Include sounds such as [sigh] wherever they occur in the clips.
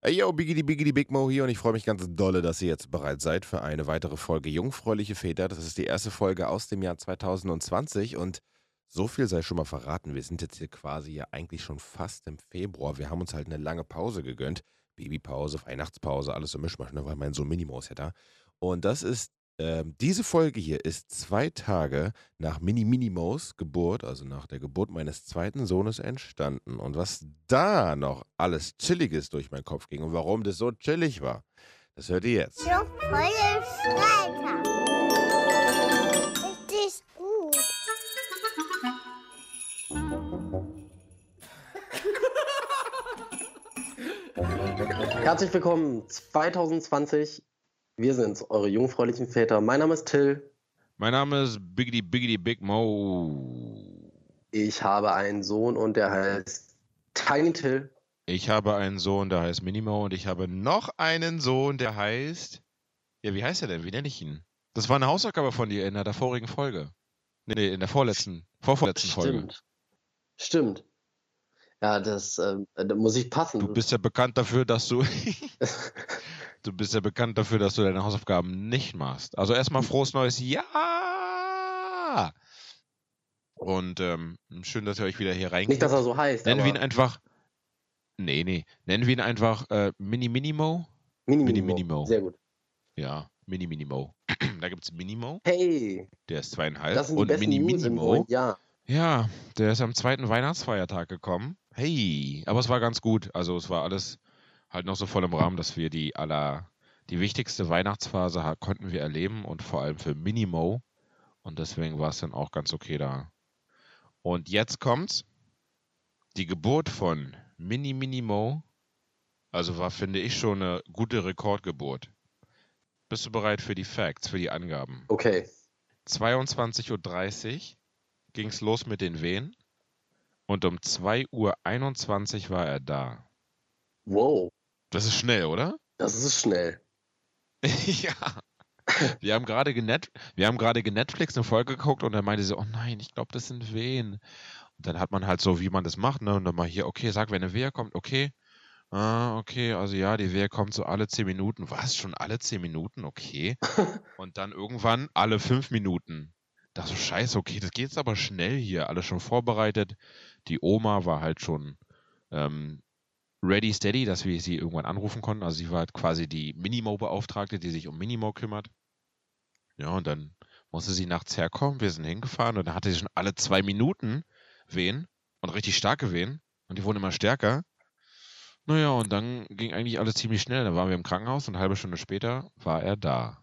Hey yo, Biggity Biggity Big Mo hier und ich freue mich ganz dolle, dass ihr jetzt bereit seid für eine weitere Folge Jungfräuliche Väter. Das ist die erste Folge aus dem Jahr 2020 und so viel sei schon mal verraten. Wir sind jetzt hier quasi ja eigentlich schon fast im Februar. Wir haben uns halt eine lange Pause gegönnt. Babypause, Weihnachtspause, alles so Mischmasch, ne? weil mein Sohn Minimos ja da. Und das ist ähm, diese Folge hier ist zwei Tage nach Mini Minimos Geburt, also nach der Geburt meines zweiten Sohnes, entstanden. Und was da noch alles Chilliges durch meinen Kopf ging und warum das so chillig war, das hört ihr jetzt. Jungfräulich Freitag. Richtig gut. Herzlich willkommen 2020. Wir sind's, eure jungfräulichen Väter. Mein Name ist Till. Mein Name ist Biggity Biggity Big Mo. Ich habe einen Sohn und der heißt Tiny Till. Ich habe einen Sohn, der heißt Minimo und ich habe noch einen Sohn, der heißt. Ja, wie heißt er denn? Wie nenne ich ihn? Das war eine Hausaufgabe von dir in der vorigen Folge. Nee, nee, in der vorletzten, vorvorletzten Folge. Stimmt. Stimmt. Ja, das äh, da muss ich passen. Du bist ja bekannt dafür, dass du. [laughs] du bist ja bekannt dafür, dass du deine Hausaufgaben nicht machst. Also erstmal frohes neues Jahr! Und ähm, schön, dass ihr euch wieder hier reingeht. Nicht, dass er so heißt. Nennen wir ihn einfach. Nee, nee. Nennen wir ihn einfach äh, Mini Minimo. Mini Mini Minimo. Minimo. Sehr gut. Ja, Mini Minimo. [clears throat] da gibt es Minimo, Hey, der ist zweieinhalb. das sind die und besten Mini News im Minimo. Jahr. Ja, der ist am zweiten Weihnachtsfeiertag gekommen. Hey, aber es war ganz gut. Also es war alles halt noch so voll im Rahmen, dass wir die aller, die wichtigste Weihnachtsphase ha- konnten wir erleben und vor allem für Minimo. Und deswegen war es dann auch ganz okay da. Und jetzt kommt's. Die Geburt von Mini Minimo. Also war, finde ich, schon eine gute Rekordgeburt. Bist du bereit für die Facts, für die Angaben? Okay. 22.30 Uhr ging es los mit den Wehen und um 2.21 Uhr war er da. Wow, Das ist schnell, oder? das ist schnell. [laughs] ja. Wir haben gerade genet wir haben gerade Netflix eine Folge geguckt und er meinte so, oh nein, ich glaube, das sind Wehen. Und dann hat man halt so, wie man das macht, ne? Und dann mal hier, okay, sag, wenn eine Wehe kommt, okay. Ah, okay, also ja, die Wehe kommt so alle 10 Minuten. Was? Schon alle 10 Minuten? Okay. [laughs] Und dann irgendwann alle 5 Minuten. Da so, scheiße, okay, das geht jetzt aber schnell hier. Alles schon vorbereitet. Die Oma war halt schon ähm, ready, steady, dass wir sie irgendwann anrufen konnten. Also sie war halt quasi die Minimo-Beauftragte, die sich um Minimo kümmert. Ja, und dann musste sie nachts herkommen. Wir sind hingefahren und dann hatte sie schon alle zwei Minuten Wehen und richtig starke Wehen. Und die wurden immer stärker. Naja, und dann ging eigentlich alles ziemlich schnell. Dann waren wir im Krankenhaus und eine halbe Stunde später war er da.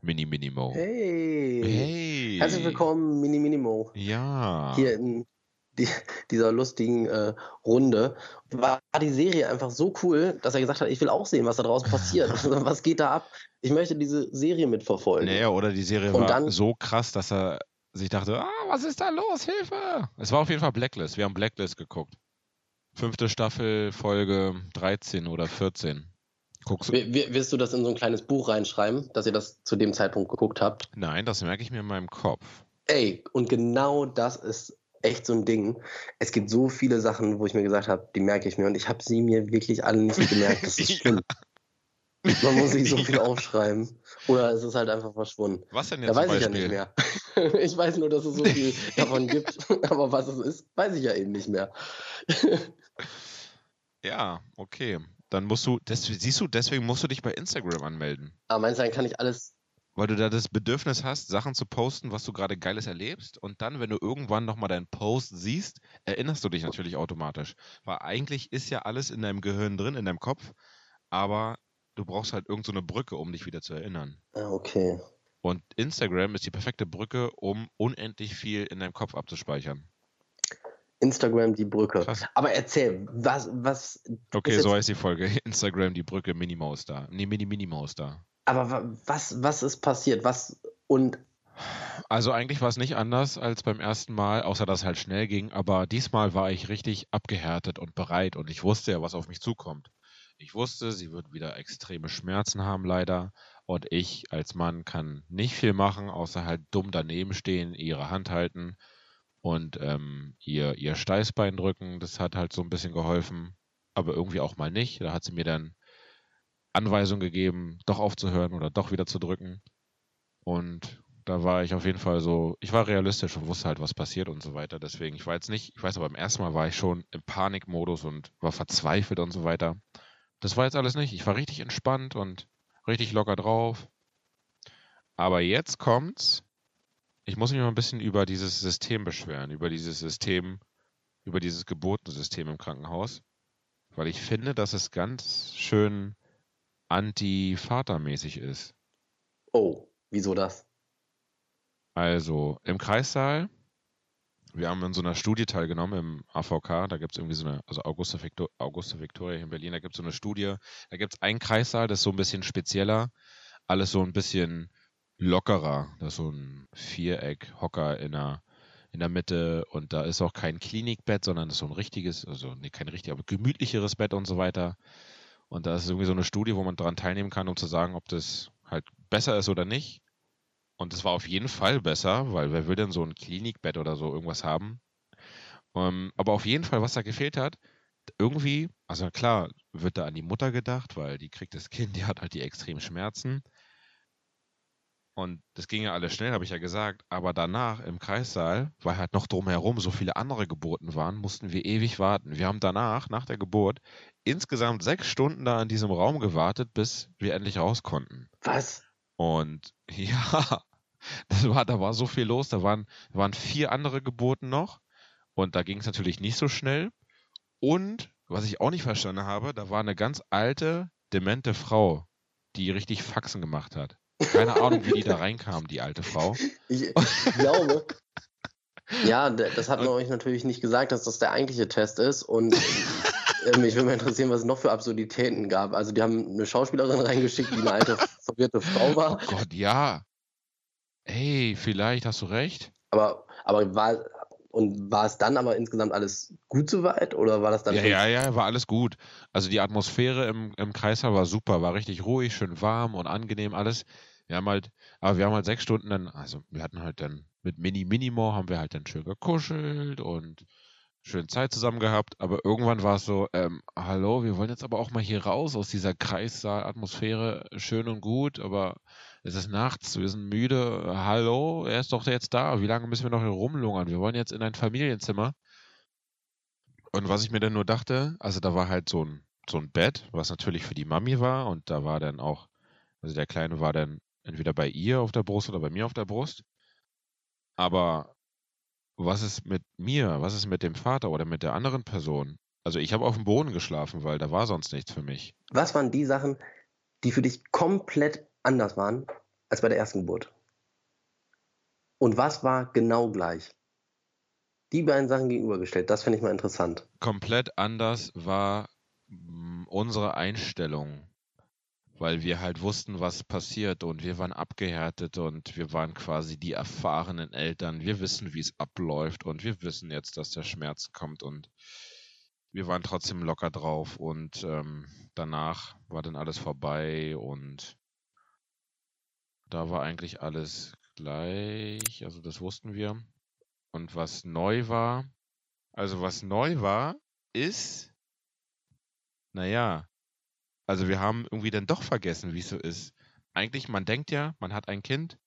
Mini Minimo. Hey. Hey. Herzlich willkommen, Mini Minimo. Ja. Hier in die, dieser lustigen äh, Runde. War die Serie einfach so cool, dass er gesagt hat, ich will auch sehen, was da draußen passiert. [laughs] [laughs] was geht da ab? Ich möchte diese Serie mitverfolgen. Naja, oder die Serie Und war dann- so krass, dass er sich dachte, ah, was ist da los? Hilfe! Es war auf jeden Fall Blacklist. Wir haben Blacklist geguckt. Fünfte Staffel, Folge 13 oder 14. Guckst du? W- w- Willst du das in so ein kleines Buch reinschreiben, dass ihr das zu dem Zeitpunkt geguckt habt? Nein, das merke ich mir in meinem Kopf. Ey, und genau das ist echt so ein Ding. Es gibt so viele Sachen, wo ich mir gesagt habe, die merke ich mir und ich habe sie mir wirklich alle nicht gemerkt. Das ist [laughs] schlimm. Man muss sich so [laughs] viel aufschreiben. Oder es ist halt einfach verschwunden. Was denn Da jetzt weiß zum ich ja Beispiel? nicht mehr. [laughs] Ich weiß nur, dass es so viel davon gibt. Aber was es ist, weiß ich ja eben nicht mehr. Ja, okay. Dann musst du, des, siehst du, deswegen musst du dich bei Instagram anmelden. Aber meinst du, dann kann ich alles. Weil du da das Bedürfnis hast, Sachen zu posten, was du gerade Geiles erlebst. Und dann, wenn du irgendwann nochmal deinen Post siehst, erinnerst du dich natürlich automatisch. Weil eigentlich ist ja alles in deinem Gehirn drin, in deinem Kopf. Aber du brauchst halt irgend so eine Brücke, um dich wieder zu erinnern. Ah, okay. Und Instagram ist die perfekte Brücke, um unendlich viel in deinem Kopf abzuspeichern. Instagram die Brücke. Krass. Aber erzähl, was, was. Okay, so heißt die Folge. [laughs] Instagram, die Brücke, Minimaus da. Nee, Mini Minimaus da. Aber wa- was, was ist passiert? Was und Also eigentlich war es nicht anders als beim ersten Mal, außer dass es halt schnell ging. Aber diesmal war ich richtig abgehärtet und bereit und ich wusste ja, was auf mich zukommt. Ich wusste, sie wird wieder extreme Schmerzen haben, leider. Und ich als Mann kann nicht viel machen, außer halt dumm daneben stehen, ihre Hand halten und ähm, ihr, ihr Steißbein drücken. Das hat halt so ein bisschen geholfen. aber irgendwie auch mal nicht. Da hat sie mir dann Anweisungen gegeben, doch aufzuhören oder doch wieder zu drücken. Und da war ich auf jeden Fall so, ich war realistisch und wusste halt, was passiert und so weiter. Deswegen, ich war jetzt nicht, ich weiß aber, beim ersten Mal war ich schon im Panikmodus und war verzweifelt und so weiter. Das war jetzt alles nicht. Ich war richtig entspannt und richtig locker drauf. Aber jetzt kommt's. Ich muss mich mal ein bisschen über dieses System beschweren, über dieses System, über dieses Geburtensystem im Krankenhaus. Weil ich finde, dass es ganz schön anti-vatermäßig ist. Oh, wieso das? Also im Kreissaal, wir haben in so einer Studie teilgenommen im AVK, da gibt es irgendwie so eine, also Augusta, Victor, Augusta Victoria hier in Berlin, da gibt es so eine Studie, da gibt es einen Kreissaal, das ist so ein bisschen spezieller, alles so ein bisschen lockerer, das ist so ein Viereck, Hocker in der, in der Mitte und da ist auch kein Klinikbett, sondern das ist so ein richtiges, also nee, kein richtig, aber gemütlicheres Bett und so weiter. Und da ist irgendwie so eine Studie, wo man daran teilnehmen kann, um zu sagen, ob das halt besser ist oder nicht. Und es war auf jeden Fall besser, weil wer will denn so ein Klinikbett oder so irgendwas haben? Ähm, aber auf jeden Fall, was da gefehlt hat, irgendwie, also klar, wird da an die Mutter gedacht, weil die kriegt das Kind, die hat halt die extremen Schmerzen. Und das ging ja alles schnell, habe ich ja gesagt. Aber danach im Kreissaal, weil halt noch drumherum so viele andere Geburten waren, mussten wir ewig warten. Wir haben danach, nach der Geburt, insgesamt sechs Stunden da in diesem Raum gewartet, bis wir endlich raus konnten. Was? Und [laughs] ja, das war, da war so viel los. Da waren, waren vier andere Geburten noch. Und da ging es natürlich nicht so schnell. Und, was ich auch nicht verstanden habe, da war eine ganz alte, demente Frau, die richtig Faxen gemacht hat. Keine Ahnung, wie die da reinkam, die alte Frau. Ich, ich glaube. [laughs] ja, das hat man euch natürlich nicht gesagt, dass das der eigentliche Test ist. Und ähm, mich würde mal interessieren, was es noch für Absurditäten gab. Also, die haben eine Schauspielerin reingeschickt, die eine alte verwirrte Frau war. Oh Gott, ja. Hey, vielleicht hast du recht. Aber, aber war, und war es dann aber insgesamt alles gut soweit oder war das dann? Ja, ja, ja, war alles gut. Also die Atmosphäre im, im Kreislauf war super, war richtig ruhig, schön warm und angenehm alles. Wir haben halt, aber wir haben halt sechs Stunden dann, also wir hatten halt dann mit Mini Minimo haben wir halt dann schön gekuschelt und schön Zeit zusammen gehabt, aber irgendwann war es so, ähm, hallo, wir wollen jetzt aber auch mal hier raus aus dieser Kreissaal-Atmosphäre, schön und gut, aber es ist nachts, wir sind müde, hallo, er ist doch jetzt da, wie lange müssen wir noch hier rumlungern? Wir wollen jetzt in ein Familienzimmer. Und was ich mir dann nur dachte, also da war halt so ein, so ein Bett, was natürlich für die Mami war und da war dann auch, also der Kleine war dann entweder bei ihr auf der Brust oder bei mir auf der Brust. Aber was ist mit mir? Was ist mit dem Vater oder mit der anderen Person? Also ich habe auf dem Boden geschlafen, weil da war sonst nichts für mich. Was waren die Sachen, die für dich komplett anders waren als bei der ersten Geburt? Und was war genau gleich? Die beiden Sachen gegenübergestellt, das finde ich mal interessant. Komplett anders war mm, unsere Einstellung weil wir halt wussten, was passiert und wir waren abgehärtet und wir waren quasi die erfahrenen Eltern. Wir wissen, wie es abläuft und wir wissen jetzt, dass der Schmerz kommt und wir waren trotzdem locker drauf und ähm, danach war dann alles vorbei und da war eigentlich alles gleich, also das wussten wir. Und was neu war, also was neu war, ist, naja, also wir haben irgendwie dann doch vergessen, wie es so ist. Eigentlich, man denkt ja, man hat ein Kind,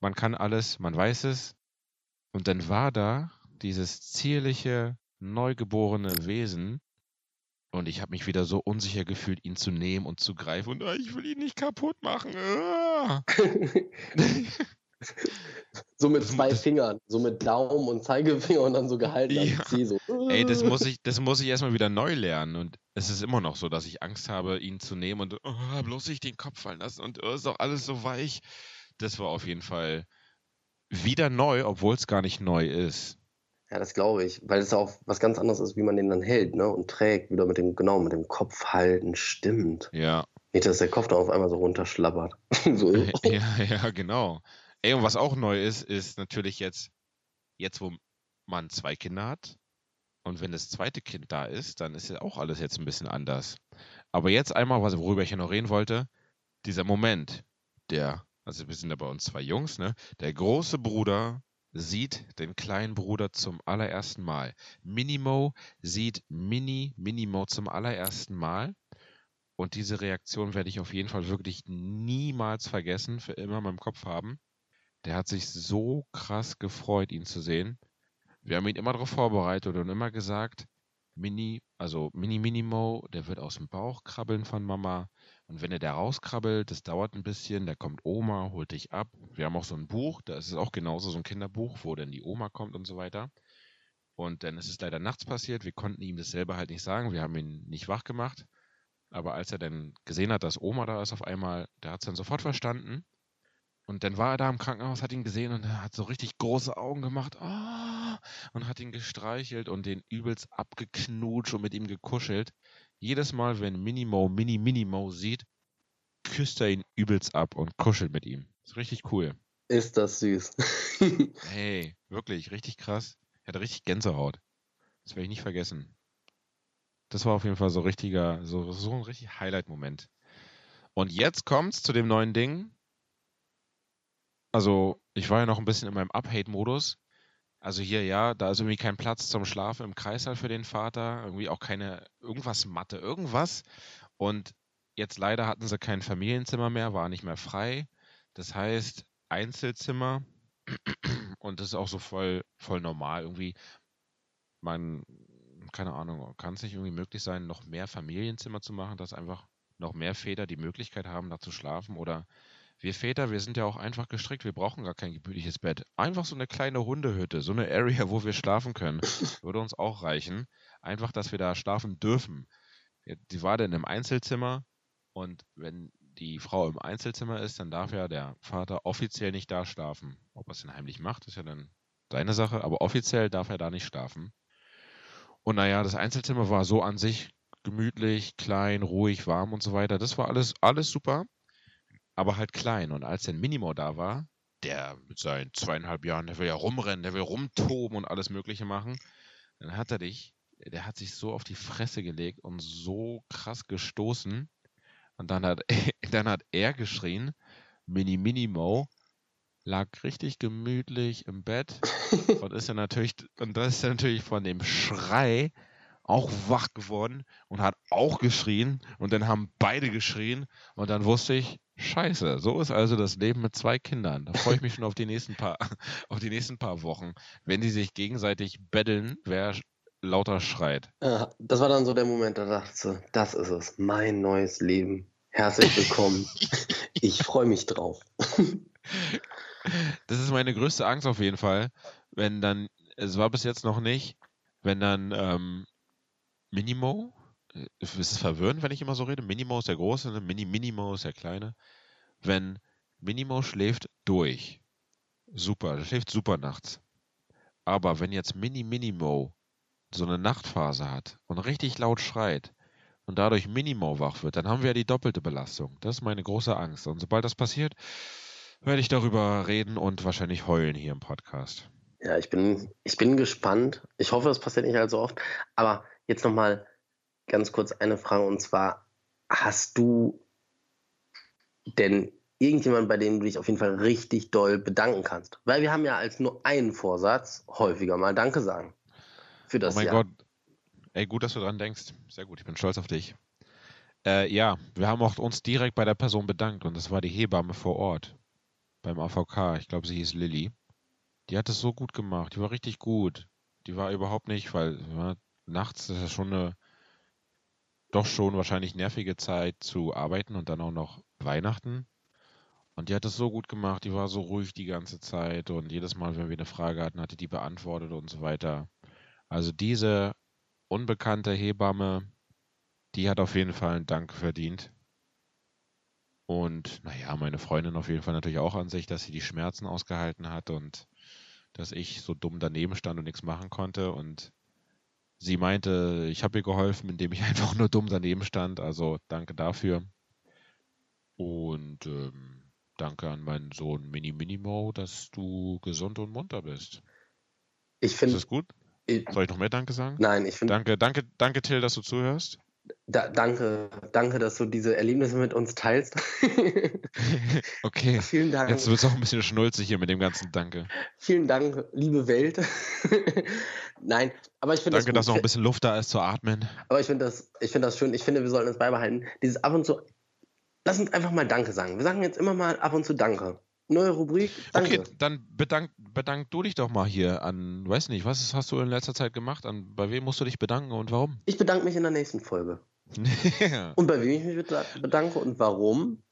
man kann alles, man weiß es. Und dann war da dieses zierliche, neugeborene Wesen. Und ich habe mich wieder so unsicher gefühlt, ihn zu nehmen und zu greifen. Und oh, ich will ihn nicht kaputt machen. Ah. [laughs] so mit zwei das, Fingern, so mit Daumen und Zeigefinger und dann so gehalten ja. So. Ey, das muss ich, das muss ich erstmal wieder neu lernen. Und es ist immer noch so, dass ich Angst habe, ihn zu nehmen und oh, bloß nicht den Kopf fallen lassen und oh, ist doch alles so weich. Das war auf jeden Fall wieder neu, obwohl es gar nicht neu ist. Ja, das glaube ich, weil es auch was ganz anderes ist, wie man den dann hält, ne? Und trägt, wieder mit dem, genau, mit dem Kopf halten, stimmt. Ja. Nicht, dass der Kopf da auf einmal so runterschlappert. [laughs] so. ja, ja, genau. Ey, und was auch neu ist, ist natürlich jetzt, jetzt wo man zwei Kinder hat und wenn das zweite Kind da ist, dann ist ja auch alles jetzt ein bisschen anders. Aber jetzt einmal, was, worüber ich ja noch reden wollte, dieser Moment, der, also wir sind ja bei uns zwei Jungs, ne? Der große Bruder sieht den kleinen Bruder zum allerersten Mal. Minimo sieht Mini Minimo zum allerersten Mal. Und diese Reaktion werde ich auf jeden Fall wirklich niemals vergessen, für immer in meinem Kopf haben. Der hat sich so krass gefreut, ihn zu sehen. Wir haben ihn immer darauf vorbereitet und immer gesagt, Mini, also Mini Minimo, der wird aus dem Bauch krabbeln von Mama. Und wenn er da rauskrabbelt, das dauert ein bisschen, da kommt Oma, holt dich ab. Wir haben auch so ein Buch, da ist es auch genauso so ein Kinderbuch, wo dann die Oma kommt und so weiter. Und dann ist es leider nachts passiert. Wir konnten ihm das selber halt nicht sagen. Wir haben ihn nicht wach gemacht. Aber als er dann gesehen hat, dass Oma da ist auf einmal, der hat es dann sofort verstanden. Und dann war er da im Krankenhaus, hat ihn gesehen und hat so richtig große Augen gemacht oh, und hat ihn gestreichelt und den übelst abgeknutscht und mit ihm gekuschelt. Jedes Mal, wenn Minimo Mini Minimo sieht, küsst er ihn übelst ab und kuschelt mit ihm. Ist richtig cool. Ist das süß. [laughs] hey, wirklich, richtig krass. Er hatte richtig Gänsehaut. Das werde ich nicht vergessen. Das war auf jeden Fall so richtiger, so, so ein richtig Highlight-Moment. Und jetzt kommt's zu dem neuen Ding. Also, ich war ja noch ein bisschen in meinem Up-Hate-Modus. Also hier, ja, da ist irgendwie kein Platz zum Schlafen im Kreißsaal für den Vater. Irgendwie auch keine, irgendwas Matte, irgendwas. Und jetzt leider hatten sie kein Familienzimmer mehr, war nicht mehr frei. Das heißt, Einzelzimmer. [clears throat] Und das ist auch so voll, voll normal. Irgendwie, man, keine Ahnung, kann es nicht irgendwie möglich sein, noch mehr Familienzimmer zu machen, dass einfach noch mehr Väter die Möglichkeit haben, da zu schlafen oder wir Väter, wir sind ja auch einfach gestrickt, wir brauchen gar kein gemütliches Bett. Einfach so eine kleine Hundehütte, so eine Area, wo wir schlafen können, [laughs] würde uns auch reichen. Einfach, dass wir da schlafen dürfen. Die war dann im Einzelzimmer und wenn die Frau im Einzelzimmer ist, dann darf ja der Vater offiziell nicht da schlafen. Ob er es denn heimlich macht, ist ja dann seine Sache, aber offiziell darf er da nicht schlafen. Und naja, das Einzelzimmer war so an sich gemütlich, klein, ruhig, warm und so weiter. Das war alles, alles super aber halt klein. Und als dann Minimo da war, der mit seinen zweieinhalb Jahren, der will ja rumrennen, der will rumtoben und alles Mögliche machen, dann hat er dich, der hat sich so auf die Fresse gelegt und so krass gestoßen. Und dann hat, [laughs] dann hat er geschrien, Mini Minimo, lag richtig gemütlich im Bett [laughs] und ist dann natürlich, und das ist dann natürlich von dem Schrei auch wach geworden und hat auch geschrien und dann haben beide geschrien und dann wusste ich, Scheiße, so ist also das Leben mit zwei Kindern. Da freue ich mich schon auf die nächsten paar, [laughs] auf die nächsten paar Wochen, wenn die sich gegenseitig betteln, wer lauter schreit. Ja, das war dann so der Moment, da dachte ich, das ist es, mein neues Leben. Herzlich willkommen. [laughs] ich freue mich drauf. das ist meine größte Angst auf jeden Fall, wenn dann, es war bis jetzt noch nicht, wenn dann ähm, Minimo, äh, ist es verwirrend, wenn ich immer so rede? Minimo ist der Große, ne? Mini Minimo ist der Kleine. Wenn Minimo schläft durch, super, der schläft super nachts. Aber wenn jetzt Mini Minimo so eine Nachtphase hat und richtig laut schreit und dadurch Minimo wach wird, dann haben wir ja die doppelte Belastung. Das ist meine große Angst. Und sobald das passiert, werde ich darüber reden und wahrscheinlich heulen hier im Podcast. Ja, ich bin, ich bin gespannt. Ich hoffe, das passiert nicht allzu oft. Aber jetzt nochmal ganz kurz eine Frage und zwar, hast du denn irgendjemand, bei dem du dich auf jeden Fall richtig doll bedanken kannst? Weil wir haben ja als nur einen Vorsatz häufiger mal Danke sagen. Für das oh mein Jahr. Gott. Ey, gut, dass du dran denkst. Sehr gut, ich bin stolz auf dich. Äh, ja, wir haben auch uns direkt bei der Person bedankt und das war die Hebamme vor Ort beim AVK. Ich glaube, sie hieß Lilly. Die hat es so gut gemacht. Die war richtig gut. Die war überhaupt nicht, weil ja, nachts ist ja schon eine doch schon wahrscheinlich nervige Zeit zu arbeiten und dann auch noch Weihnachten. Und die hat es so gut gemacht, die war so ruhig die ganze Zeit und jedes Mal, wenn wir eine Frage hatten, hatte die beantwortet und so weiter. Also diese unbekannte Hebamme, die hat auf jeden Fall einen Dank verdient. Und naja, meine Freundin auf jeden Fall natürlich auch an sich, dass sie die Schmerzen ausgehalten hat und dass ich so dumm daneben stand und nichts machen konnte. Und sie meinte, ich habe ihr geholfen, indem ich [laughs] einfach nur dumm daneben stand. Also danke dafür. Und ähm, danke an meinen Sohn Mini Minimo, dass du gesund und munter bist. Ich Ist finde. das gut? Soll ich noch mehr Danke sagen? Nein, ich finde. Danke, danke, danke Till, dass du zuhörst. Da, danke, danke, dass du diese Erlebnisse mit uns teilst. [laughs] okay. Vielen Dank. Jetzt wird es auch ein bisschen schnulzig hier mit dem ganzen Danke. Vielen Dank, liebe Welt. [laughs] Nein, aber ich finde Danke, das dass noch ein bisschen Luft da ist zu atmen. Aber ich finde das, ich finde das schön. Ich finde, wir sollten es beibehalten. Dieses ab und zu. Lass uns einfach mal Danke sagen. Wir sagen jetzt immer mal ab und zu Danke. Neue Rubrik. Danke. Okay, dann bedank, bedank du dich doch mal hier an, weiß nicht, was hast du in letzter Zeit gemacht? An, bei wem musst du dich bedanken und warum? Ich bedanke mich in der nächsten Folge. Ja. [laughs] Und bei wem ich mich beda- bedanke und warum,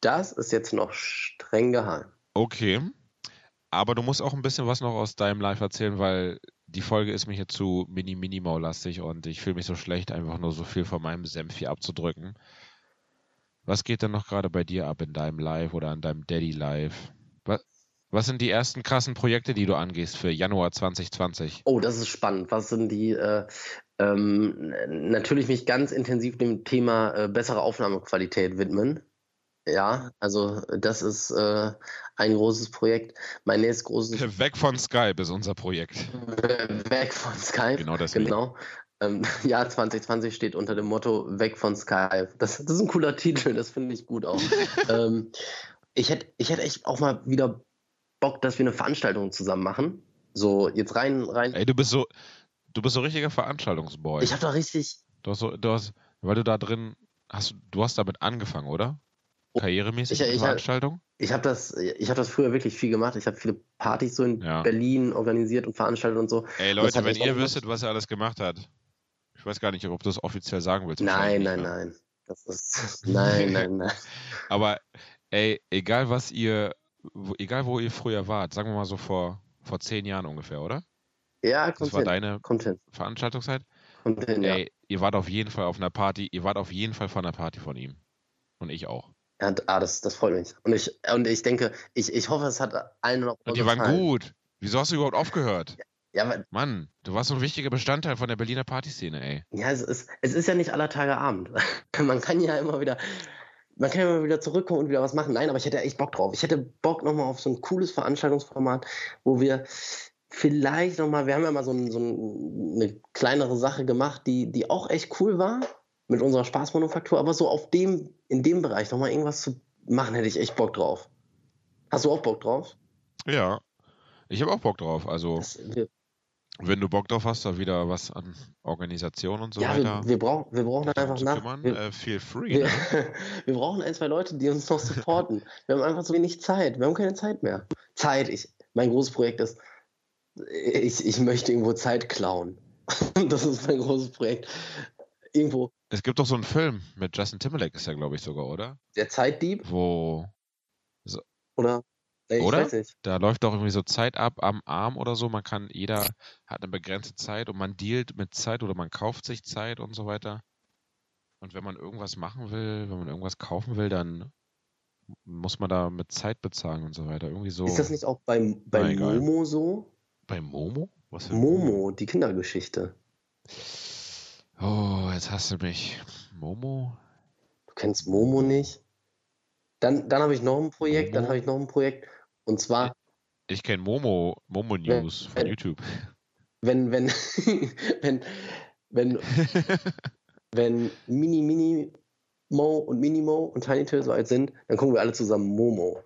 das ist jetzt noch streng geheim. okay. Aber du musst auch ein bisschen was noch aus deinem Live erzählen, weil die Folge ist mir hier zu mini minimal lastig und ich fühle mich so schlecht, einfach nur so viel von meinem Senf hier abzudrücken. Was geht denn noch gerade bei dir ab in deinem Live oder an deinem Daddy Live? Was, was sind die ersten krassen Projekte, die du angehst für Januar 2020? Oh, das ist spannend. Was sind die? Äh, ähm, natürlich mich ganz intensiv dem Thema äh, bessere Aufnahmequalität widmen. Ja, also das ist äh, ein großes Projekt. Mein nächstes großes Weg von Skype ist unser Projekt. Weg von Skype. Genau deswegen. Genau. Ähm, [laughs] Jahr 2020 steht unter dem Motto Weg von Skype. Das, das ist ein cooler Titel, das finde ich gut auch. [laughs] ähm, ich hätte ich hätt echt auch mal wieder Bock, dass wir eine Veranstaltung zusammen machen. So, jetzt rein, rein. Ey, du bist so, du bist so richtiger Veranstaltungsboy. Ich habe da richtig. Du hast so, du hast, weil du da drin hast, du hast damit angefangen, oder? Oh, Karrieremäßig ich- ich- Veranstaltung? Ich habe das, ich habe das früher wirklich viel gemacht. Ich habe viele Partys so in Ja. Berlin organisiert und veranstaltet und so. Ey Leute, wenn ihr wüsstet, was er alles gemacht hat. Ich weiß gar nicht, ob du das offiziell sagen willst. Nein, nein, nicht, ne? nein. Das ist, [laughs] [laughs] nein, nein, nein. Aber ey, egal was ihr, egal wo ihr früher wart, sagen wir mal so vor, vor zehn Jahren ungefähr, oder? Ja, Das kommt war hin. deine Kommt hin. Veranstaltungszeit? Kommt hin, ja. Ey, ihr wart auf jeden Fall auf einer Party, ihr wart auf jeden Fall von einer Party von ihm. Und ich auch. Ja, ah, das, das freut mich. Und ich, und ich denke, ich, ich hoffe, es hat allen noch Und die waren gut. Wieso hast du überhaupt aufgehört? Ja, Mann, du warst so ein wichtiger Bestandteil von der Berliner Partyszene, ey. ja es, ist, es ist ja nicht aller Tage Abend. [laughs] Man kann ja immer wieder, man kann ja immer wieder zurückkommen und wieder was machen. Nein, aber ich hätte echt Bock drauf. Ich hätte Bock nochmal auf so ein cooles Veranstaltungsformat, wo wir vielleicht nochmal, wir haben ja mal so, ein, so ein, eine kleinere Sache gemacht, die, die auch echt cool war mit unserer Spaßmanufaktur, aber so auf dem, in dem Bereich nochmal irgendwas zu machen, hätte ich echt Bock drauf. Hast du auch Bock drauf? Ja. Ich habe auch Bock drauf. Also, Das, wir, wenn du Bock drauf hast, da wieder was an Organisation und so ja, weiter wir, wir, brauch, wir brauchen darum einfach nach. kümmern, Wir, äh, feel free. wir, Ne? [laughs] wir brauchen ein, zwei Leute, die uns noch supporten. Wir haben einfach so wenig Zeit. Wir haben keine Zeit mehr. Zeit, ich, mein großes Projekt ist, ich, ich möchte irgendwo Zeit klauen. [laughs] Das ist mein großes Projekt. Irgendwo Es gibt doch so einen Film mit Justin Timberlake, ist ja, glaube ich, sogar, oder? der Zeitdieb Wo oder? Ich Oder? da läuft doch irgendwie so Zeit ab am Arm oder so. Man kann, jeder hat eine begrenzte Zeit und man dealt mit Zeit oder man kauft sich Zeit und so weiter. Und wenn man irgendwas machen will, wenn man irgendwas kaufen will, dann muss man da mit Zeit bezahlen und so weiter. Irgendwie so. Ist das nicht auch bei, bei. Momo so? bei Momo? Was für Momo, die Kindergeschichte. Oh, jetzt hast du mich. Momo? Du kennst Momo nicht? Dann, dann habe ich noch ein Projekt, dann Momo? habe ich noch ein Projekt. Und zwar, Ich kenne Momo, Momo News von wer- YouTube. wenn, wenn, [laughs] wenn, wenn, [laughs] wenn Mini Mini Mo und Minimo und Tiny Till so alt sind, dann gucken wir alle zusammen Momo.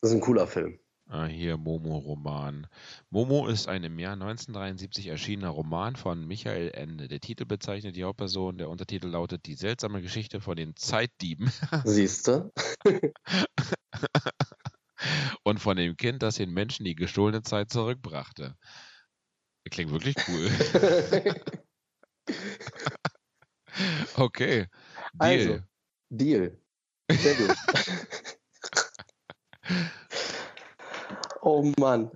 Das ist ein cooler Film. Ah, hier Momo-Roman. Momo ist ein im Jahr 1973 erschienener Roman von Michael Ende. Der Titel bezeichnet die Hauptperson, der Untertitel lautet Die seltsame Geschichte von den Zeitdieben Siehst du? [laughs] und von dem Kind, das den Menschen die gestohlene Zeit zurückbrachte. Klingt wirklich cool. [laughs] Okay. Also, Deal. Deal. Sehr gut. oh Mann.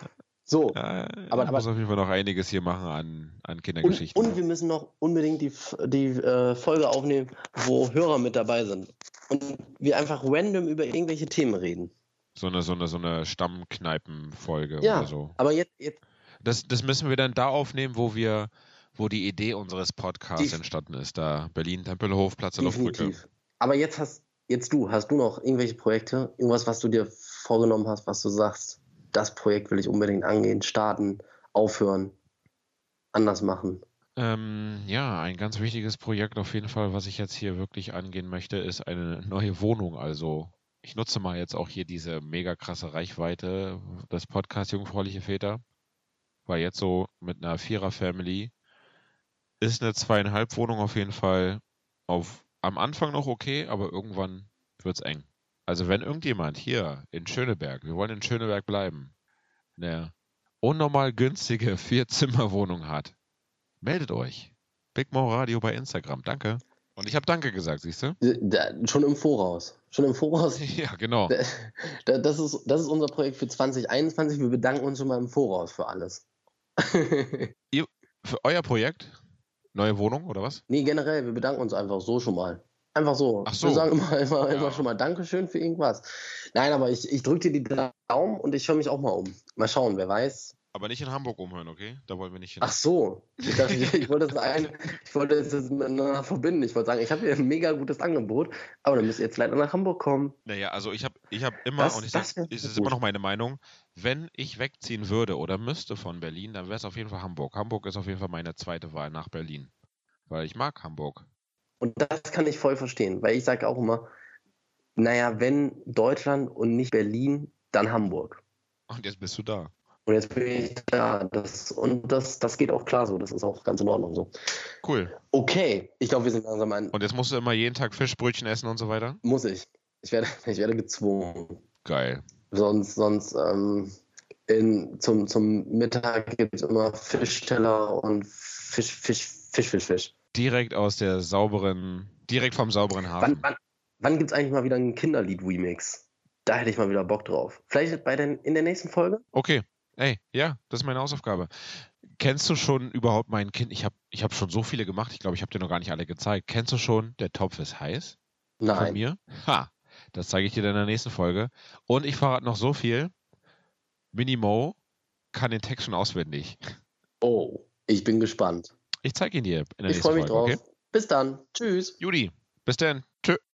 So. Ja, aber- ich muss auf jeden Fall noch einiges hier machen an, an Und, Kindergeschichten. und wir müssen noch unbedingt die, die äh, Folge aufnehmen, wo Hörer mit dabei sind. Und wir einfach random über irgendwelche Themen reden. So eine, so eine, so eine Stammkneipenfolge Ja, oder so. aber jetzt, jetzt Das, das müssen wir dann da aufnehmen, wo wir, wo die Idee unseres Podcasts Def- entstanden ist. Da Berlin, Tempelhof, Platz der Luftbrücke. Aber jetzt hast jetzt du, hast du noch irgendwelche Projekte, irgendwas, was du dir vorgenommen hast, was du sagst, das Projekt will ich unbedingt angehen, starten, aufhören, anders machen. Ähm, ja, ein ganz wichtiges Projekt auf jeden Fall, was ich jetzt hier wirklich angehen möchte, ist eine neue Wohnung. Also ich nutze mal jetzt auch hier diese mega krasse Reichweite des Podcasts Jungfräuliche Väter, weil jetzt so mit einer Vierer-Family ist eine zweieinhalb Wohnung auf jeden Fall auf, am Anfang noch okay, aber irgendwann wird es eng. Also wenn irgendjemand hier in Schöneberg, wir wollen in Schöneberg bleiben, eine unnormal günstige [laughs] Vier-Zimmer-Wohnung hat, meldet euch. Big Mo Radio bei Instagram. Danke. Und ich habe Danke gesagt, siehst du? Da, schon im Voraus. Schon im Voraus. [laughs] Ja, genau. Da, das, ist, das ist unser Projekt für 2021. Wir bedanken uns schon mal im Voraus für alles. [laughs] Ihr, für euer Projekt? Neue Wohnung oder was? nee, generell, wir bedanken uns einfach so schon mal. Einfach so. Ach so. Wir sagen immer, immer, Ja. immer schon mal Dankeschön für irgendwas. Nein, aber ich, ich drücke dir die Daumen und ich höre mich auch mal um. Mal schauen, wer weiß. Aber nicht in Hamburg umhören, okay? Da wollen wir nicht hin. Ach so. Ich, dachte, ich, wollte das ein, ich wollte das miteinander verbinden. Ich wollte sagen, ich habe hier ein mega gutes Angebot, aber dann müsst ihr jetzt leider nach Hamburg kommen. Naja, also ich habe ich hab immer, Das- und ich das sag, es ist gut. immer noch meine Meinung, wenn ich wegziehen würde oder müsste von Berlin, dann wäre es auf jeden Fall Hamburg. Hamburg ist auf jeden Fall meine zweite Wahl nach Berlin. Weil ich mag Hamburg. Und das kann ich voll verstehen, weil ich sage auch immer, naja, wenn Deutschland und nicht Berlin, dann Hamburg. Und jetzt bist du da. Und jetzt bin ich da. Das, und das, das geht auch klar so. Das ist auch ganz in Ordnung so. Cool. Okay, ich glaube, wir sind langsam ein. Und jetzt musst du immer jeden Tag Fischbrötchen essen und so weiter? Muss ich. Ich werde, [laughs] ich werde gezwungen. Geil. Sonst, sonst ähm, in, zum, zum Mittag gibt es immer Fischteller und Fisch, Fisch, Fisch, Fisch, Fisch. Direkt aus der sauberen, direkt vom sauberen Hafen. Wann, wann, wann gibt es eigentlich mal wieder einen Kinderlied-Remix? Da hätte ich mal wieder Bock drauf. Vielleicht bei den, in der nächsten Folge? Okay. Ey, ja, das ist meine Hausaufgabe. Kennst du schon überhaupt mein Kind? Ich habe ich hab schon so viele gemacht. Ich glaube, ich habe dir noch gar nicht alle gezeigt. Kennst du schon, der Topf ist heiß? Von Nein. mir? Ha, das zeige ich dir dann in der nächsten Folge. Und ich verrate noch so viel. Minimo kann den Text schon auswendig. Oh, ich bin gespannt. Ich zeige ihn dir in der Ich nächsten freue mich Folge, drauf. okay? Bis dann. Tschüss. Judy, bis dann. Tschö.